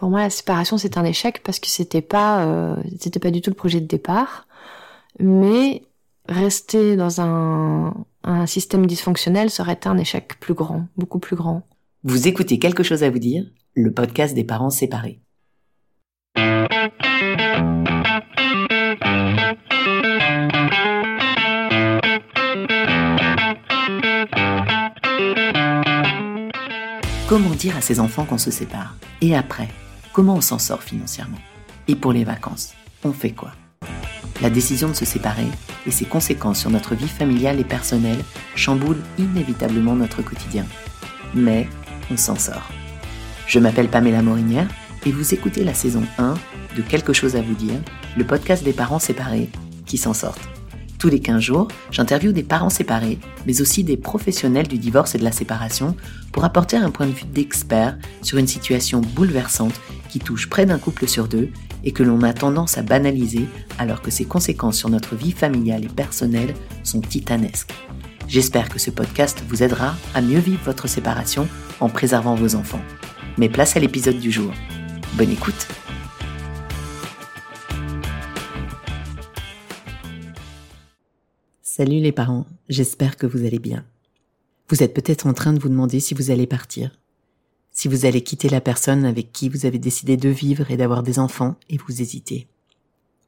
Pour moi, la séparation, c'est un échec parce que c'était pas, euh, c'était pas du tout le projet de départ. Mais rester dans un, un système dysfonctionnel serait un échec plus grand, beaucoup plus grand. Vous écoutez quelque chose à vous dire, le podcast des parents séparés. Comment dire à ses enfants qu'on se sépare? Et après, comment on s'en sort financièrement? Et pour les vacances, on fait quoi? La décision de se séparer et ses conséquences sur notre vie familiale et personnelle chamboulent inévitablement notre quotidien. Mais on s'en sort. Je m'appelle Pamela Morinière et vous écoutez la saison 1 de Quelque chose à vous dire, le podcast des parents séparés qui s'en sortent. Tous les 15 jours, j'interviewe des parents séparés, mais aussi des professionnels du divorce et de la séparation pour apporter un point de vue d'expert sur une situation bouleversante qui touche près d'un couple sur deux et que l'on a tendance à banaliser alors que ses conséquences sur notre vie familiale et personnelle sont titanesques. J'espère que ce podcast vous aidera à mieux vivre votre séparation en préservant vos enfants. Mais place à l'épisode du jour. Bonne écoute Salut les parents, j'espère que vous allez bien. Vous êtes peut-être en train de vous demander si vous allez partir, si vous allez quitter la personne avec qui vous avez décidé de vivre et d'avoir des enfants et vous hésitez.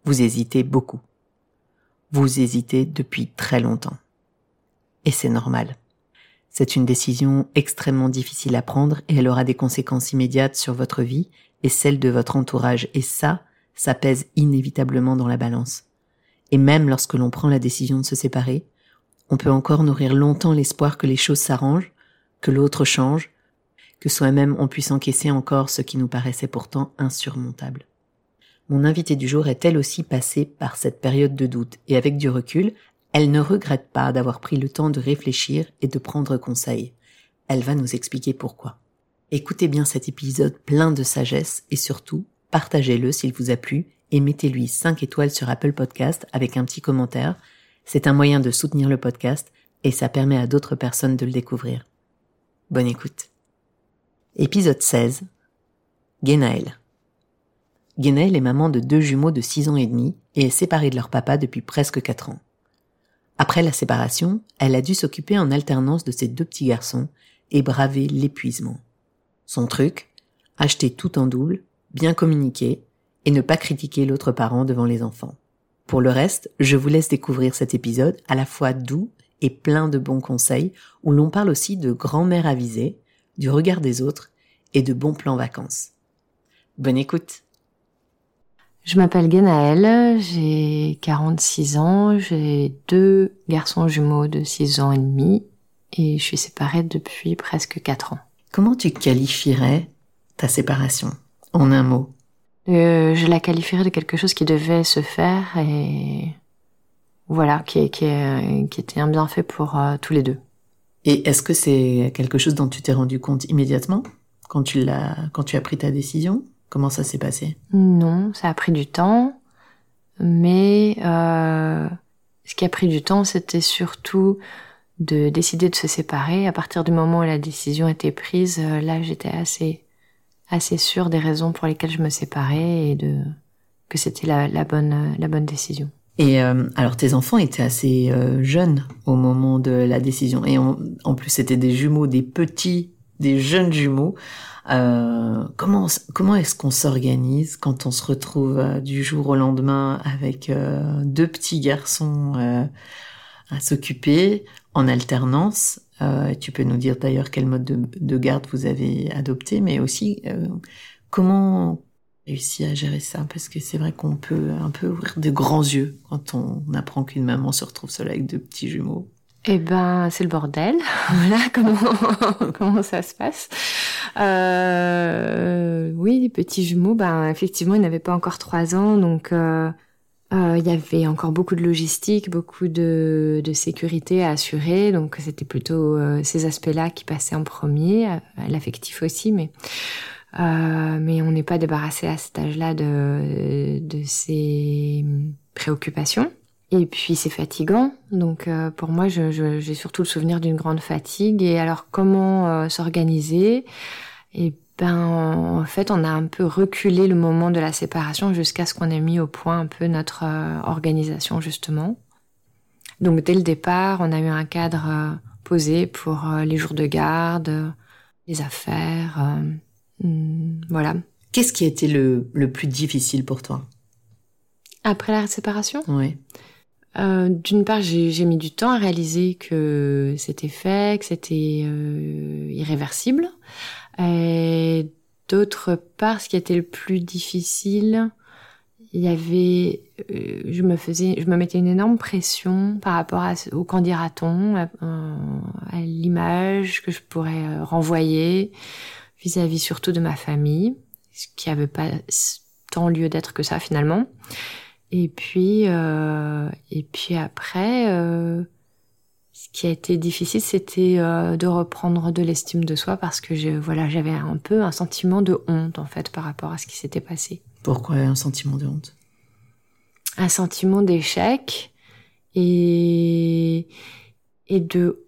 Vous hésitez beaucoup. Vous hésitez depuis très longtemps. Et c'est normal. C'est une décision extrêmement difficile à prendre et elle aura des conséquences immédiates sur votre vie et celle de votre entourage et ça, ça pèse inévitablement dans la balance. Et même lorsque l'on prend la décision de se séparer, on peut encore nourrir longtemps l'espoir que les choses s'arrangent, que l'autre change, que soi-même on puisse encaisser encore ce qui nous paraissait pourtant insurmontable. Mon invitée du jour est elle aussi passée par cette période de doute et avec du recul, elle ne regrette pas d'avoir pris le temps de réfléchir et de prendre conseil. Elle va nous expliquer pourquoi. Écoutez bien cet épisode plein de sagesse et surtout, partagez-le s'il vous a plu et mettez-lui 5 étoiles sur Apple Podcast avec un petit commentaire. C'est un moyen de soutenir le podcast et ça permet à d'autres personnes de le découvrir. Bonne écoute. Épisode 16. Genaël. Genaël est maman de deux jumeaux de 6 ans et demi et est séparée de leur papa depuis presque 4 ans. Après la séparation, elle a dû s'occuper en alternance de ses deux petits garçons et braver l'épuisement. Son truc, acheter tout en double, bien communiquer et ne pas critiquer l'autre parent devant les enfants. Pour le reste, je vous laisse découvrir cet épisode à la fois doux et plein de bons conseils où l'on parle aussi de grand-mère avisée, du regard des autres et de bons plans vacances. Bonne écoute. Je m'appelle Genaëlle, j'ai 46 ans, j'ai deux garçons jumeaux de 6 ans et demi et je suis séparée depuis presque 4 ans. Comment tu qualifierais ta séparation en un mot? Euh, je la qualifierais de quelque chose qui devait se faire et voilà, qui, qui, qui était un bienfait pour euh, tous les deux. Et est-ce que c'est quelque chose dont tu t'es rendu compte immédiatement quand tu l'as, quand tu as pris ta décision? Comment ça s'est passé? Non, ça a pris du temps, mais euh, ce qui a pris du temps, c'était surtout de décider de se séparer. À partir du moment où la décision était prise, euh, là, j'étais assez assez sûre des raisons pour lesquelles je me séparais et de que c'était la, la, bonne la bonne décision. Et euh, alors tes enfants étaient assez euh, jeunes au moment de la décision et en plus c'était des jumeaux, des petits, des jeunes jumeaux. Euh, comment comment est-ce qu'on s'organise quand on se retrouve euh, du jour au lendemain avec euh, deux petits garçons à s'occuper en alternance? Euh, tu peux nous dire d'ailleurs quel mode de, garde vous avez adopté, mais aussi euh, comment réussir à gérer ça Parce que c'est vrai qu'on peut un peu ouvrir de grands yeux quand on apprend qu'une maman se retrouve seule avec deux petits jumeaux. Eh ben, c'est le bordel. voilà comment comment ça se passe. Euh, oui, les petits jumeaux, ben effectivement, ils n'avaient pas encore trois ans, donc euh, euh, il y avait encore beaucoup de logistique, beaucoup de, de sécurité à assurer, donc c'était plutôt ces aspects-là qui passaient en premier, l'affectif aussi, mais mais on n'est pas débarrassé à cet âge-là de, de ces préoccupations. Et puis c'est fatigant, donc pour moi j'ai surtout le souvenir d'une grande fatigue. Et alors comment s'organiser? Et ben, en fait, on a un peu reculé le moment de la séparation jusqu'à ce qu'on ait mis au point un peu notre euh, organisation, justement. Donc, dès le départ, on a eu un cadre euh, posé pour euh, les jours de garde, les affaires, hmm, voilà. Qu'est-ce qui a été le, le plus difficile pour toi? Après la séparation? Oui. Euh, D'une part, j'ai mis du temps à réaliser que c'était fait, que c'était euh, irréversible. Et d'autre part, ce qui était le plus difficile, il y avait, euh, je me faisais, je me mettais une énorme pression par rapport à, au qu'en dira-t-on, à, à l'image que je pourrais renvoyer vis-à-vis surtout de ma famille, ce qui avait pas tant lieu d'être que ça finalement. Et puis, euh, et puis après, euh, ce qui a été difficile, c'était euh, de reprendre de l'estime de soi parce que je, voilà, j'avais un peu un sentiment de honte en fait par rapport à ce qui s'était passé. Pourquoi un sentiment de honte? Un sentiment d'échec et et de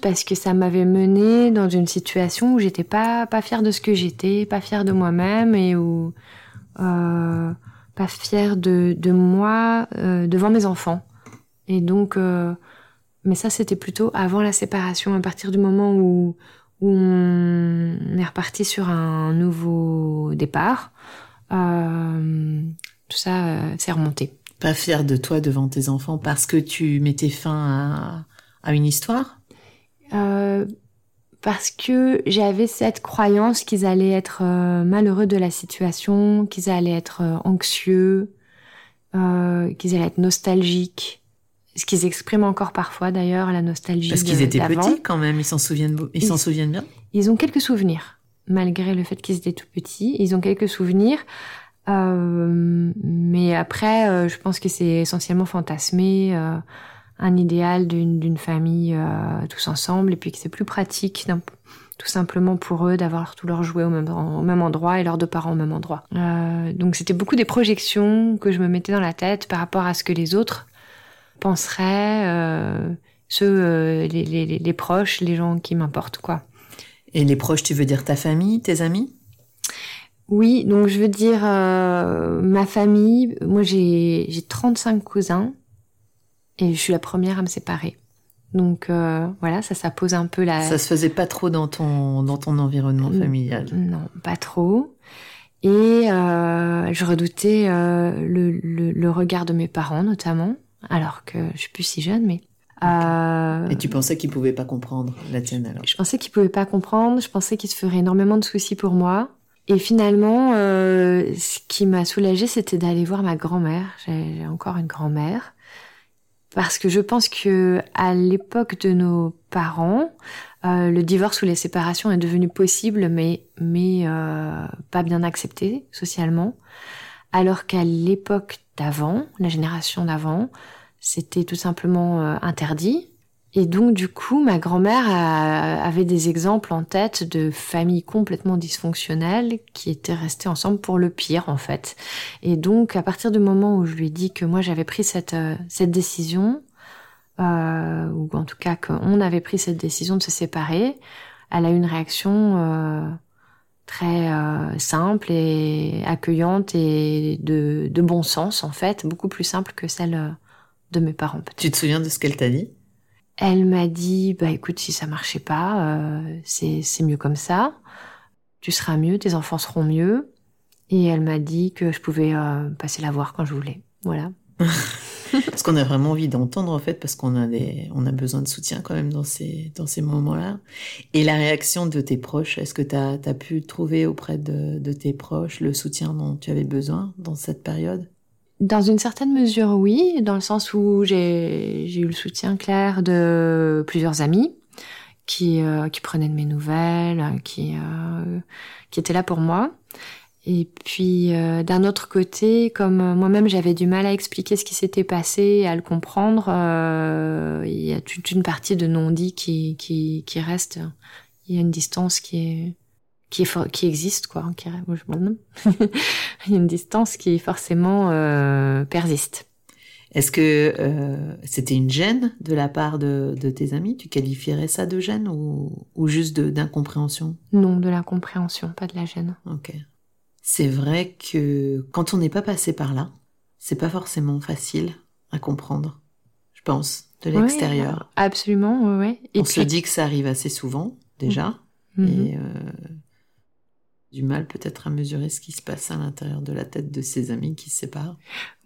parce que ça m'avait mené dans une situation où j'étais pas pas fière de ce que j'étais, pas fière de moi-même et où euh, pas fière de, de moi euh, devant mes enfants. Et donc, euh, mais ça c'était plutôt avant la séparation, à partir du moment où, on est reparti sur un nouveau départ, tout ça s'est remonté. Pas fière de toi devant tes enfants parce que tu mettais fin à, à une histoire? Euh, parce que j'avais cette croyance qu'ils allaient être euh, malheureux de la situation, qu'ils allaient être euh, anxieux, euh, qu'ils allaient être nostalgiques. Ce qu'ils expriment encore parfois d'ailleurs, la nostalgie. Parce qu'ils étaient petits quand même, ils s'en souviennent, ils s'en souviennent bien. Ils ont quelques souvenirs, malgré le fait qu'ils étaient tout petits. Ils ont quelques souvenirs, euh, mais après, je pense que c'est essentiellement fantasmé un idéal d'une famille euh, tous ensemble et puis que c'est plus pratique tout simplement pour eux d'avoir tous leurs jouets au même, au même endroit et leurs deux parents au même endroit. Euh, donc c'était beaucoup des projections que je me mettais dans la tête par rapport à ce que les autres penseraient, euh, ceux, euh, les, les, les, proches, les gens qui m'importent quoi. Et les proches, tu veux dire ta famille, tes amis? Oui, donc je veux dire euh, ma famille. Moi j'ai 35 cousins et je suis la première à me séparer. Donc euh, voilà, ça, ça pose un peu la. Ça se faisait pas trop dans ton dans ton environnement familial. Non, pas trop. Et euh, je redoutais euh, le, le, le, regard de mes parents notamment, alors que je suis plus si jeune, mais. Et tu pensais qu'ils pouvaient pas comprendre la tienne alors? Je pensais qu'ils pouvaient pas comprendre. Je pensais qu'ils se feraient énormément de soucis pour moi. Et finalement, ce qui m'a soulagée, c'était d'aller voir ma grand-mère. J'ai encore une grand-mère parce que je pense que à l'époque de nos parents, euh, le divorce ou les séparations est devenu possible, mais mais euh, pas bien accepté socialement, alors qu'à l'époque d'avant, la génération d'avant, c'était tout simplement euh, interdit. Et donc, du coup, ma grand-mère avait des exemples en tête de familles complètement dysfonctionnelles qui étaient restées ensemble pour le pire, en fait. Et donc, à partir du moment où je lui ai dit que moi, j'avais pris cette, euh, cette décision, euh, ou en tout cas qu'on avait pris cette décision de se séparer, elle a eu une réaction euh, très euh, simple et accueillante et de, de bon sens, en fait, beaucoup plus simple que celle euh, de mes parents. Tu te souviens de ce qu'elle t'a dit? Elle m'a dit, bah écoute, si ça marchait pas, euh, c'est mieux comme ça. Tu seras mieux, tes enfants seront mieux. Et elle m'a dit que je pouvais euh, passer la voir quand je voulais. Voilà. Ce qu'on a vraiment envie d'entendre en fait, parce qu'on a des, on a besoin de soutien quand même dans ces dans ces moments-là. Et la réaction de tes proches, est-ce que tu as, as, pu trouver auprès de, de tes proches le soutien dont tu avais besoin dans cette période? Dans une certaine mesure, oui, dans le sens où j'ai eu le soutien clair de plusieurs amis qui, euh, qui prenaient de mes nouvelles, qui, euh, qui étaient là pour moi. Et puis euh, d'un autre côté, comme moi-même j'avais du mal à expliquer ce qui s'était passé, à le comprendre, euh, il y a toute une partie de non-dit qui, qui, qui reste. Il y a une distance qui est qui, est qui existe quoi qui il y a une distance qui forcément euh, persiste Est-ce que euh, c'était une gêne de la part de, de, tes amis? Tu qualifierais ça de gêne ou, ou juste d'incompréhension? Non, de l'incompréhension, pas de la gêne. Ok. C'est vrai que quand on n'est pas passé par là, c'est pas forcément facile à comprendre, je pense, de l'extérieur. absolument, ouais. Et on se dit que ça arrive assez souvent, déjà. Et euh, du mal peut-être à mesurer ce qui se passe à l'intérieur de la tête de ses amis qui se séparent.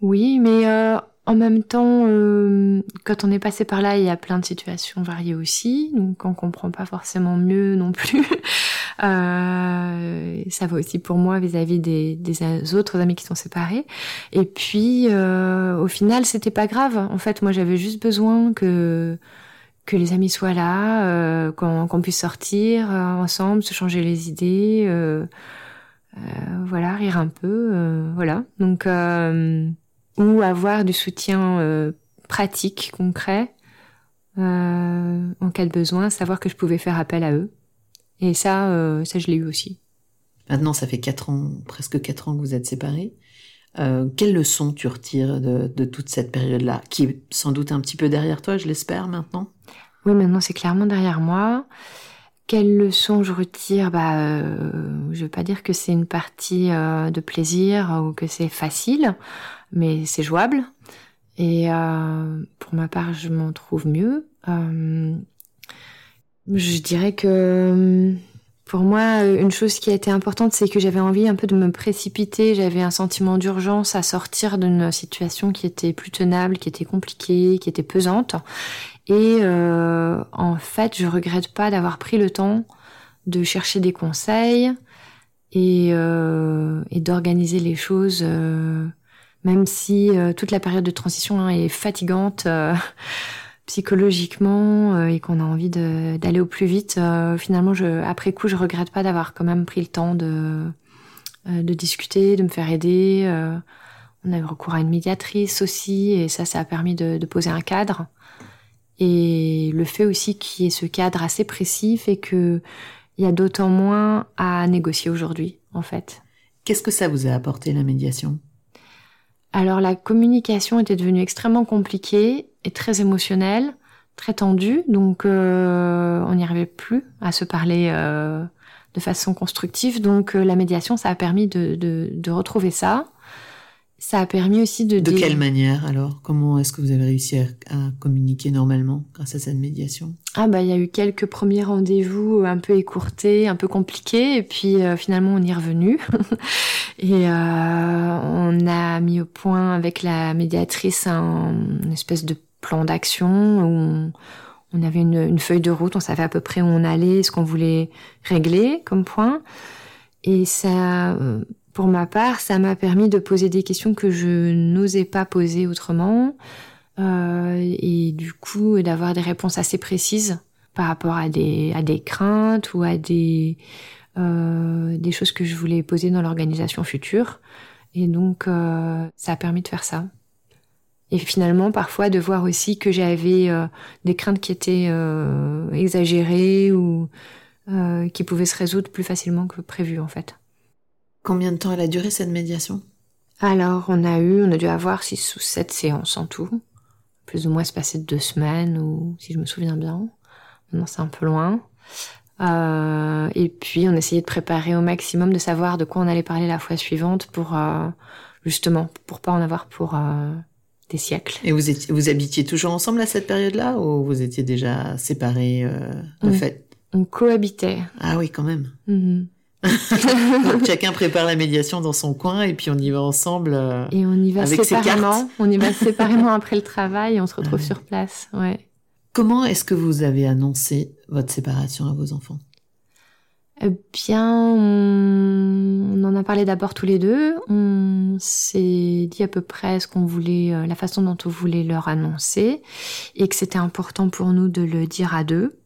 Oui, mais euh, en même temps, euh, quand on est passé par là, il y a plein de situations variées aussi, donc on comprend pas forcément mieux non plus. euh, ça va aussi pour moi vis-à-vis des, des, autres amis qui sont séparés. Et puis, euh, au final, c'était pas grave. En fait, moi, j'avais juste besoin que que les amis soient là, euh, qu'on puisse sortir euh, ensemble, se changer les idées, euh, voilà, rire un peu, voilà. Donc, ou avoir du soutien pratique, concret, en cas de besoin, savoir que je pouvais faire appel à eux. Et ça, ça je l'ai eu aussi. Maintenant, ça fait quatre ans, presque quatre ans que vous êtes séparés. Euh, quelle leçon tu retires de, toute cette période-là, qui est sans doute un petit peu derrière toi, je l'espère maintenant? Oui, maintenant c'est clairement derrière moi. Quelle leçon je retire? Bah, euh, je veux pas dire que c'est une partie euh, de plaisir ou que c'est facile, mais c'est jouable. Et euh, pour ma part, je m'en trouve mieux. Je dirais que pour moi, euh, une chose qui a été importante, c'est que j'avais envie un peu de me précipiter. J'avais un sentiment d'urgence à sortir d'une situation qui était plus tenable, qui était compliquée, qui était pesante. Et euh, en fait, je regrette pas d'avoir pris le temps de chercher des conseils et, euh, et d'organiser les choses, euh, même si euh, toute la période de transition hein, est fatigante psychologiquement euh, et qu'on a envie d'aller au plus vite, euh, finalement, je, après coup, je regrette pas d'avoir quand même pris le temps de, euh, de discuter, de me faire aider. on a eu recours à une médiatrice aussi, et ça, ça a permis de, de poser un cadre. Et le fait aussi qu'il y ait ce cadre assez précis fait que il y a d'autant moins à négocier aujourd'hui, en fait. Qu'est-ce que ça vous a apporté la médiation? Alors la communication était devenue extrêmement compliquée et très émotionnelle, très tendue, donc euh, on n'y arrivait plus à se parler euh, de façon constructive. Donc euh, la médiation, ça a permis de, de, de, retrouver ça. Ça a permis aussi de... De quelle manière alors? Comment est-ce que vous avez réussi à, communiquer normalement grâce à cette médiation? Ah bah il y a eu quelques premiers rendez-vous un peu écourtés, un peu compliqués, et puis finalement on y est revenu. et on a mis au point avec la médiatrice un, une espèce de plan d'action où on, avait une, feuille de route, on savait à peu près où on allait, ce qu'on voulait régler comme point. Et ça, pour ma part, ça m'a permis de poser des questions que je n'osais pas poser autrement. Euh, et du coup, d'avoir des réponses assez précises par rapport à des, à des craintes ou à des, euh, des choses que je voulais poser dans l'organisation future. Et donc, euh, ça a permis de faire ça. Et finalement, parfois, de voir aussi que j'avais euh, des craintes qui étaient euh, exagérées ou euh, qui pouvaient se résoudre plus facilement que prévu, en fait. Combien de temps elle a duré cette médiation? Alors, on a eu, on a dû avoir six ou sept séances en tout. Plus ou moins se passer deux semaines, ou si je me souviens bien. Maintenant, c'est un peu loin. Et puis, on essayait de préparer au maximum, de savoir de quoi on allait parler la fois suivante pour, justement, pour pas en avoir pour des siècles. Et vous, étiez, vous habitiez toujours ensemble à cette période-là ou vous étiez déjà séparés euh, de fait? On cohabitait. Ah oui, quand même. Donc, chacun prépare la médiation dans son coin et puis on y va ensemble. Euh, et on y va avec séparément. On y va séparément après le travail et on se retrouve sur place. Ouais. Comment est-ce que vous avez annoncé votre séparation à vos enfants? Eh bien, on en a parlé d'abord tous les deux. On s'est dit à peu près ce qu'on voulait, euh, la façon dont on voulait leur annoncer, et que c'était important pour nous de le dire à deux.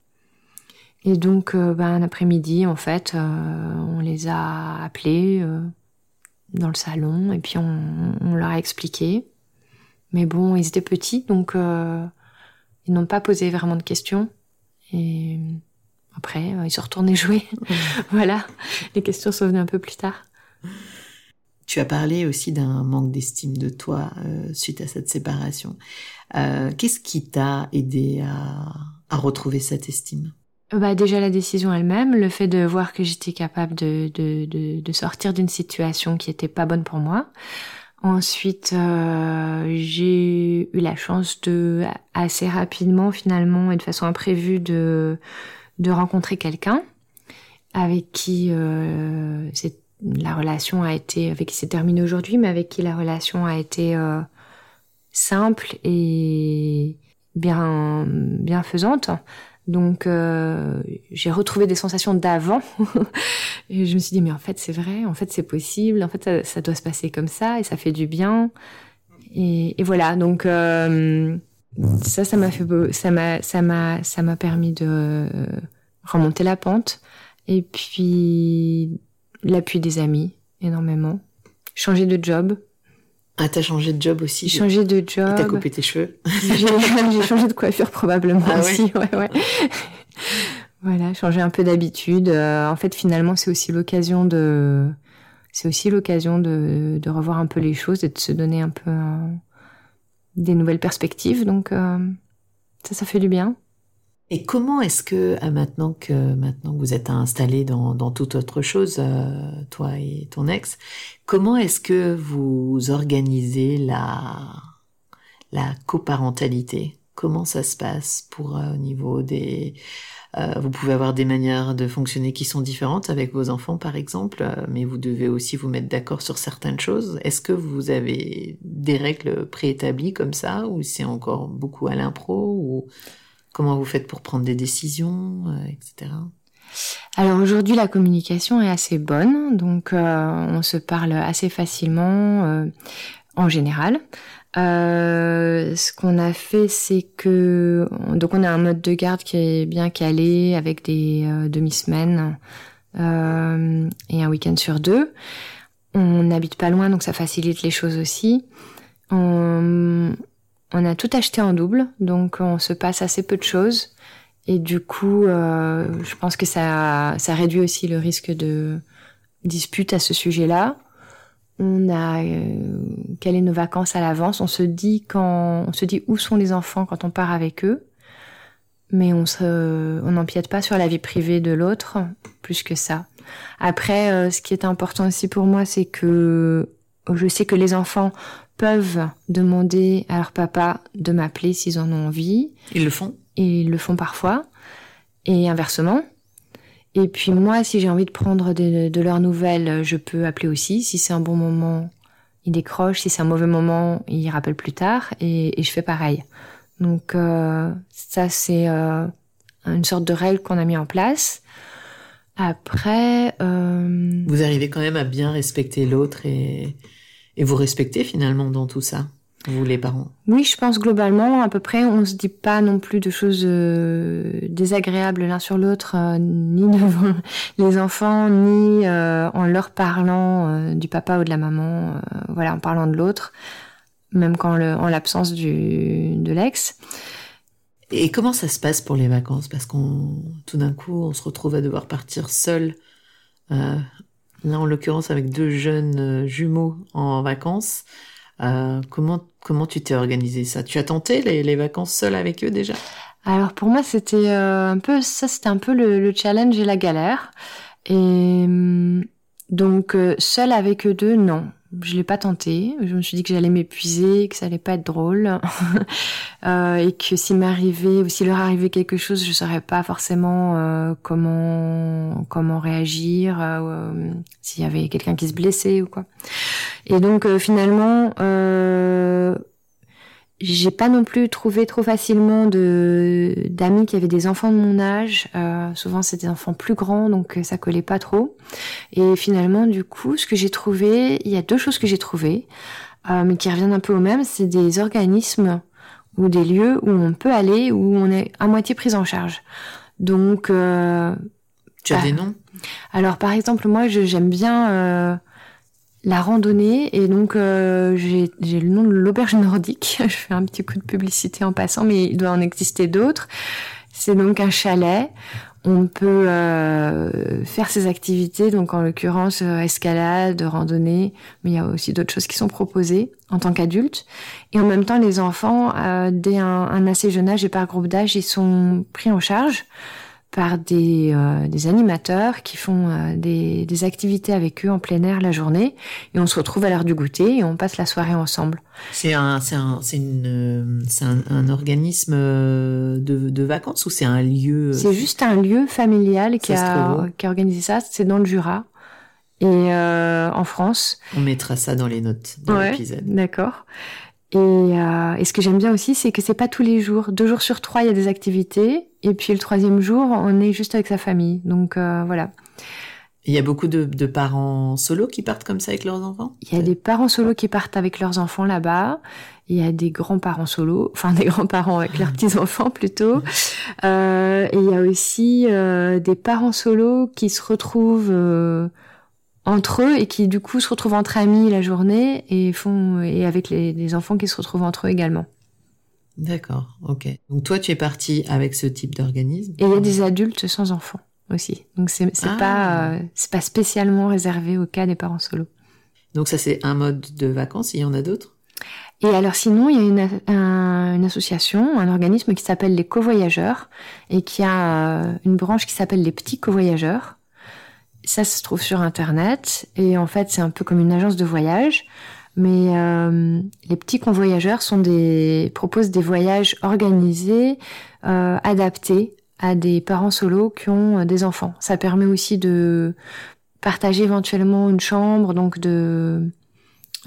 Et donc, euh, ben, un après-midi, en fait, euh, on les a appelés dans le salon, et puis on, on, leur a expliqué. Mais bon, ils étaient petits, donc ils n'ont pas posé vraiment de questions. Et après, euh, ils sont retournés jouer. voilà, les questions sont venues un peu plus tard. Tu as parlé aussi d'un manque d'estime de toi euh, suite à cette séparation. Euh, Qu'est-ce qui t'a aidé à, à, retrouver cette estime? Bah déjà la décision elle-même, le fait de voir que j'étais capable de, de, de, de sortir d'une situation qui était pas bonne pour moi. Ensuite, euh, j'ai eu la chance de assez rapidement finalement et de façon imprévue de de rencontrer quelqu'un avec qui euh, la relation a été, avec qui c'est terminé aujourd'hui, mais avec qui la relation a été euh, simple et bien bienfaisante. Donc euh, j'ai retrouvé des sensations d'avant et je me suis dit mais en fait c'est vrai, en fait c'est possible, en fait ça, doit se passer comme ça et ça fait du bien et, et voilà donc euh, ça ça m'a fait beau, ça m'a ça m'a ça m'a permis de remonter la pente et puis l'appui des amis, énormément. Changer de job. Ah, t'as changé de job aussi Changé de job. T'as coupé tes cheveux J'ai changé de coiffure probablement ah aussi, ouais, ouais. voilà, changer un peu d'habitude. Euh, en fait, finalement, c'est aussi l'occasion de, c'est aussi l'occasion de, de, revoir un peu les choses et de se donner un peu euh, des nouvelles perspectives. Donc, euh, ça, ça fait du bien. Et comment est-ce que, maintenant que maintenant que vous êtes installé dans, dans toute autre chose, euh, toi et ton ex, comment est-ce que vous organisez la la coparentalité? Comment ça se passe pour euh, au niveau des euh, vous pouvez avoir des manières de fonctionner qui sont différentes avec vos enfants, par exemple, mais vous devez aussi vous mettre d'accord sur certaines choses. Est-ce que vous avez des règles préétablies comme ça, ou c'est encore beaucoup à l'impro, ou Comment vous faites pour prendre des décisions, euh, etc. Alors aujourd'hui, la communication est assez bonne, donc euh, on se parle assez facilement euh, en général. Ce qu'on a fait, c'est que donc on a un mode de garde qui est bien calé avec des demi-semaines et un week-end sur deux. On n'habite pas loin, donc ça facilite les choses aussi. On, on a tout acheté en double, donc on se passe assez peu de choses. Et du coup, euh, je pense que ça, ça réduit aussi le risque de dispute à ce sujet-là. On a euh, calé nos vacances à l'avance. On se dit quand, on se dit où sont les enfants quand on part avec eux, mais on se, on n'empiète pas sur la vie privée de l'autre plus que ça. Après, euh, ce qui est important aussi pour moi, c'est que je sais que les enfants peuvent demander à leur papa de m'appeler s'ils en ont envie. Ils le font Et ils le font parfois. Et inversement. Et puis moi, si j'ai envie de prendre de, leurs nouvelles, je peux appeler aussi. Si c'est un bon moment, ils décrochent. Si c'est un mauvais moment, ils rappellent plus tard. Et, je fais pareil. Donc euh, ça, c'est euh, une sorte de règle qu'on a mis en place. Après... Euh... Vous arrivez quand même à bien respecter l'autre et et vous respectez finalement dans tout ça, vous les parents Oui, je pense globalement, à peu près, on se dit pas non plus de choses euh, désagréables l'un sur l'autre, euh, ni devant les enfants, ni euh, en leur parlant du papa ou de la maman, voilà, en parlant de l'autre, même quand le, en l'absence du de l'ex. Et comment ça se passe pour les vacances? Parce qu'on tout d'un coup, on se retrouve à devoir partir seul là en l'occurrence avec deux jeunes jumeaux en vacances. Euh, comment comment tu t'es organisé ça? Tu as tenté les, les vacances seules avec eux déjà? Alors pour moi c'était euh, un peu ça c'était un peu le, le, challenge et la galère. Et hum, donc euh, seule avec eux deux non je l'ai pas tenté. Je me suis dit que j'allais m'épuiser, que ça allait pas être drôle, euh, et que s'il m'arrivait ou s'il leur arrivait quelque chose, je saurais pas forcément euh, comment comment réagir, euh, s'il y avait quelqu'un qui se blessait ou quoi. Et donc euh, finalement, euh, j'ai pas non plus trouvé trop facilement de d'amis qui avaient des enfants de mon âge. Euh, souvent, c'est des enfants plus grands, donc euh, ça collait pas trop. Et finalement, du coup, ce que j'ai trouvé, il y a deux choses que j'ai trouvées, euh, mais qui reviennent un peu au même. C'est des organismes ou des lieux où on peut aller, où on est à moitié pris en charge. Donc, euh, tu as des bah, noms? Alors, par exemple, moi, j'aime bien euh, la randonnée et donc euh, j'ai le nom de l'auberge nordique. Je fais un petit coup de publicité en passant, mais il doit en exister d'autres. C'est donc un chalet. on peut euh, faire ces activités, donc en l'occurrence euh, escalade, randonnée, mais il y a aussi d'autres choses qui sont proposées en tant qu'adulte. Et en même temps, les enfants, dès un, un, assez jeune âge et par groupe d'âge, ils sont pris en charge par des, euh, des animateurs qui font euh, des, des, activités avec eux en plein air la journée et on se retrouve à l'heure du goûter et on passe la soirée ensemble. C'est un c'est un c'est une c'est un, un, organisme de, de vacances ou c'est un lieu C'est juste un lieu familial qui a qui a organisé ça, c'est dans le Jura et euh, en France. On mettra ça dans les notes de ouais, l'épisode. D'accord. Et, euh, et, ce que j'aime bien aussi, c'est que c'est pas tous les jours. Deux jours sur trois, il y a des activités, et puis le troisième jour, on est juste avec sa famille. Donc euh, voilà. Il y a beaucoup de, de, parents solos qui partent comme ça avec leurs enfants? Il y a des parents solos qui partent avec leurs enfants là-bas. Il y a des grands-parents solos, enfin des grands-parents avec leurs petits-enfants plutôt. Euh, et il y a aussi euh, des parents solos qui se retrouvent euh, entre eux et qui du coup se retrouvent entre amis la journée et font et avec les, les enfants qui se retrouvent entre eux également. D'accord, ok. Donc toi tu es parti avec ce type d'organisme. Et il y a des adultes sans enfants aussi. Donc c'est Ah. pas euh, c'est pas spécialement réservé au cas des parents solos. Donc ça c'est un mode de vacances. Il y en a d'autres? Et alors sinon, il y a une, un- une association, un organisme qui s'appelle les covoyageurs et qui a euh, une branche qui s'appelle les petits covoyageurs. Ça se trouve sur internet et en fait c'est un peu comme une agence de voyage. Mais euh, les petits convoyageurs sont des proposent des voyages organisés, euh, adaptés à des parents solos qui ont euh, des enfants. Ça permet aussi de partager éventuellement une chambre, donc de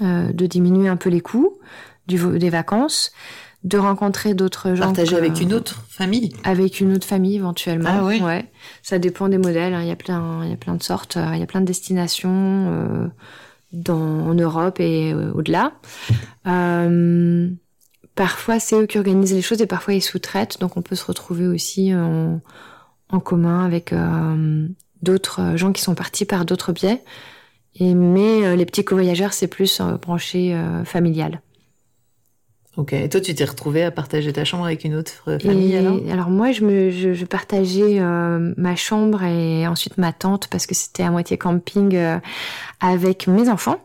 euh, de diminuer un peu les coûts du, des vacances, de rencontrer d'autres gens. Partager avec une autre famille. avec une autre famille éventuellement. Ah ouais. Ça dépend des modèles. hein. Il y a plein, il y a plein de sortes. euh, Il y a plein de destinations euh, dans, en Europe et euh, au-delà. Euh, parfois, c'est eux qui organisent les choses et parfois ils sous-traitent. Donc, on peut se retrouver aussi en, en commun avec euh, d'autres gens qui sont partis par d'autres biais. Et mais euh, les petits covoyageurs, c'est plus euh, branché euh, familial. Ok. Et toi tu t'es retrouvé à partager ta chambre avec une autre euh, famille Et alors? moi, je, me, je, je partageais euh, ma chambre et ensuite ma tente parce que c'était à moitié camping euh, avec mes enfants,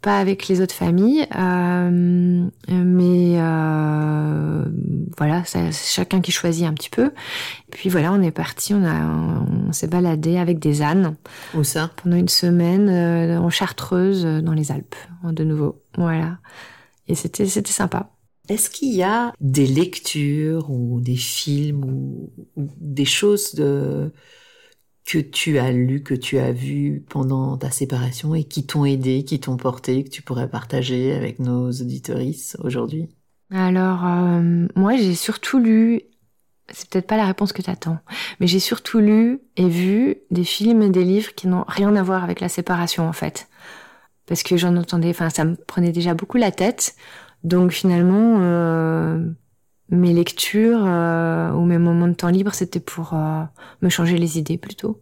pas avec les autres familles. Euh, mais euh, voilà, c'est chacun qui choisit un petit peu. Et puis voilà, on est parti, on, a, on s'est baladé avec des ânes Où ça? Pendant une semaine euh, en Chartreuse, dans les Alpes, de nouveau. Voilà. Et c'était c'était sympa. Est-ce qu'il y a des lectures ou des films ou, des choses que tu as lues, que tu as vues pendant ta séparation et qui t'ont aidé, qui t'ont porté, que tu pourrais partager avec nos auditorices aujourd'hui? Alors, euh, moi, j'ai surtout lu, c'est peut-être pas la réponse que t'attends, mais j'ai surtout lu et vu des films et des livres qui n'ont rien à voir avec la séparation, en fait. Parce que j'en entendais, enfin, ça me prenait déjà beaucoup la tête. Donc, finalement, euh, mes lectures euh, ou mes moments de temps libre, c'était pour euh, me changer les idées, plutôt.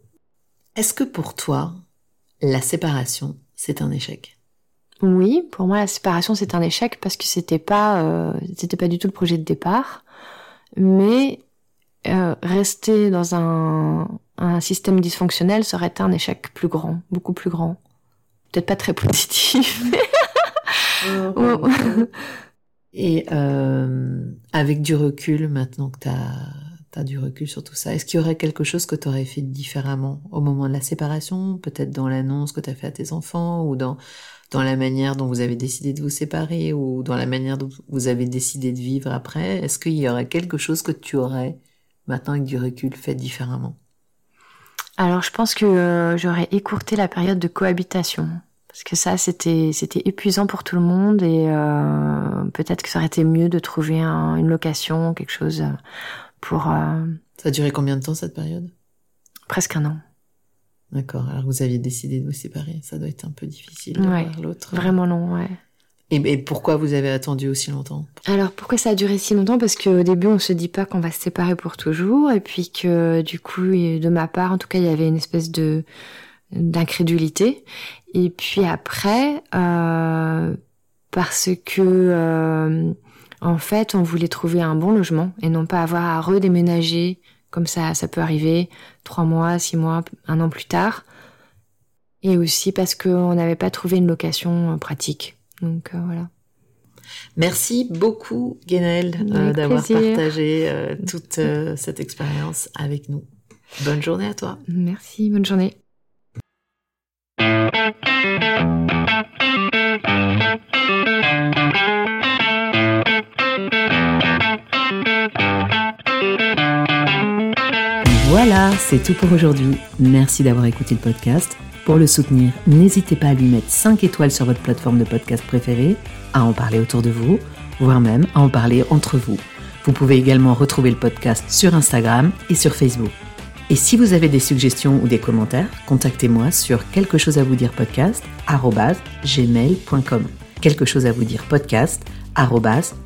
Est-ce que pour toi, la séparation, c'est un échec? Oui, pour moi la séparation c'est un échec parce que c'était pas euh, c'était pas du tout le projet de départ, mais euh, rester dans un, un système dysfonctionnel serait un échec plus grand, beaucoup plus grand, peut-être pas très positif. Oh. Et euh, avec du recul, maintenant que tu as, du recul sur tout ça, est-ce qu'il y aurait quelque chose que tu aurais fait différemment au moment de la séparation Peut-être dans l'annonce que tu as fait à tes enfants ou dans, dans la manière dont vous avez décidé de vous séparer ou dans la manière dont vous avez décidé de vivre après? Est-ce qu'il y aurait quelque chose que tu aurais, maintenant avec du recul, fait différemment? Alors je pense que euh, j'aurais écourté la période de cohabitation. Parce que ça, c'était c'était épuisant pour tout le monde et euh, peut-être que ça aurait été mieux de trouver un- une location, quelque chose pour euh, Ça a duré combien de temps cette période? presque un an. D'accord, alors vous aviez décidé de vous séparer, ça doit être un peu difficile de Ouais, voir l'autre. Vraiment long, ouais. Et, et pourquoi vous avez attendu aussi longtemps? Alors pourquoi ça a duré si longtemps? Parce qu'au début on se dit pas qu'on va se séparer pour toujours. Et puis que du coup de ma part en tout cas il y avait une espèce de d'incrédulité et puis après euh, parce que euh, en fait on voulait trouver un bon logement et non pas avoir à redéménager comme ça, ça peut arriver trois mois, six mois, un an plus tard. Et aussi parce qu'on n'avait pas trouvé une location pratique. Donc voilà. Merci beaucoup, Guénel, d'avoir partagé toute cette expérience avec nous. Bonne journée à toi. Merci, bonne journée. Voilà, c'est tout pour aujourd'hui. Merci d'avoir écouté le podcast. Pour le soutenir, n'hésitez pas à lui mettre 5 étoiles sur votre plateforme de podcast préférée, à en parler autour de vous, voire même à en parler entre vous. Vous pouvez également retrouver le podcast sur Instagram et sur Facebook. Et si vous avez des suggestions ou des commentaires, contactez-moi sur quelque chose à vous dire podcast gmail.com. Quelque chose à vous dire podcast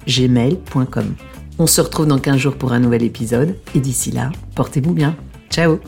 gmail.com. On se retrouve dans 15 jours pour un nouvel épisode et d'ici là, portez-vous bien. Ciao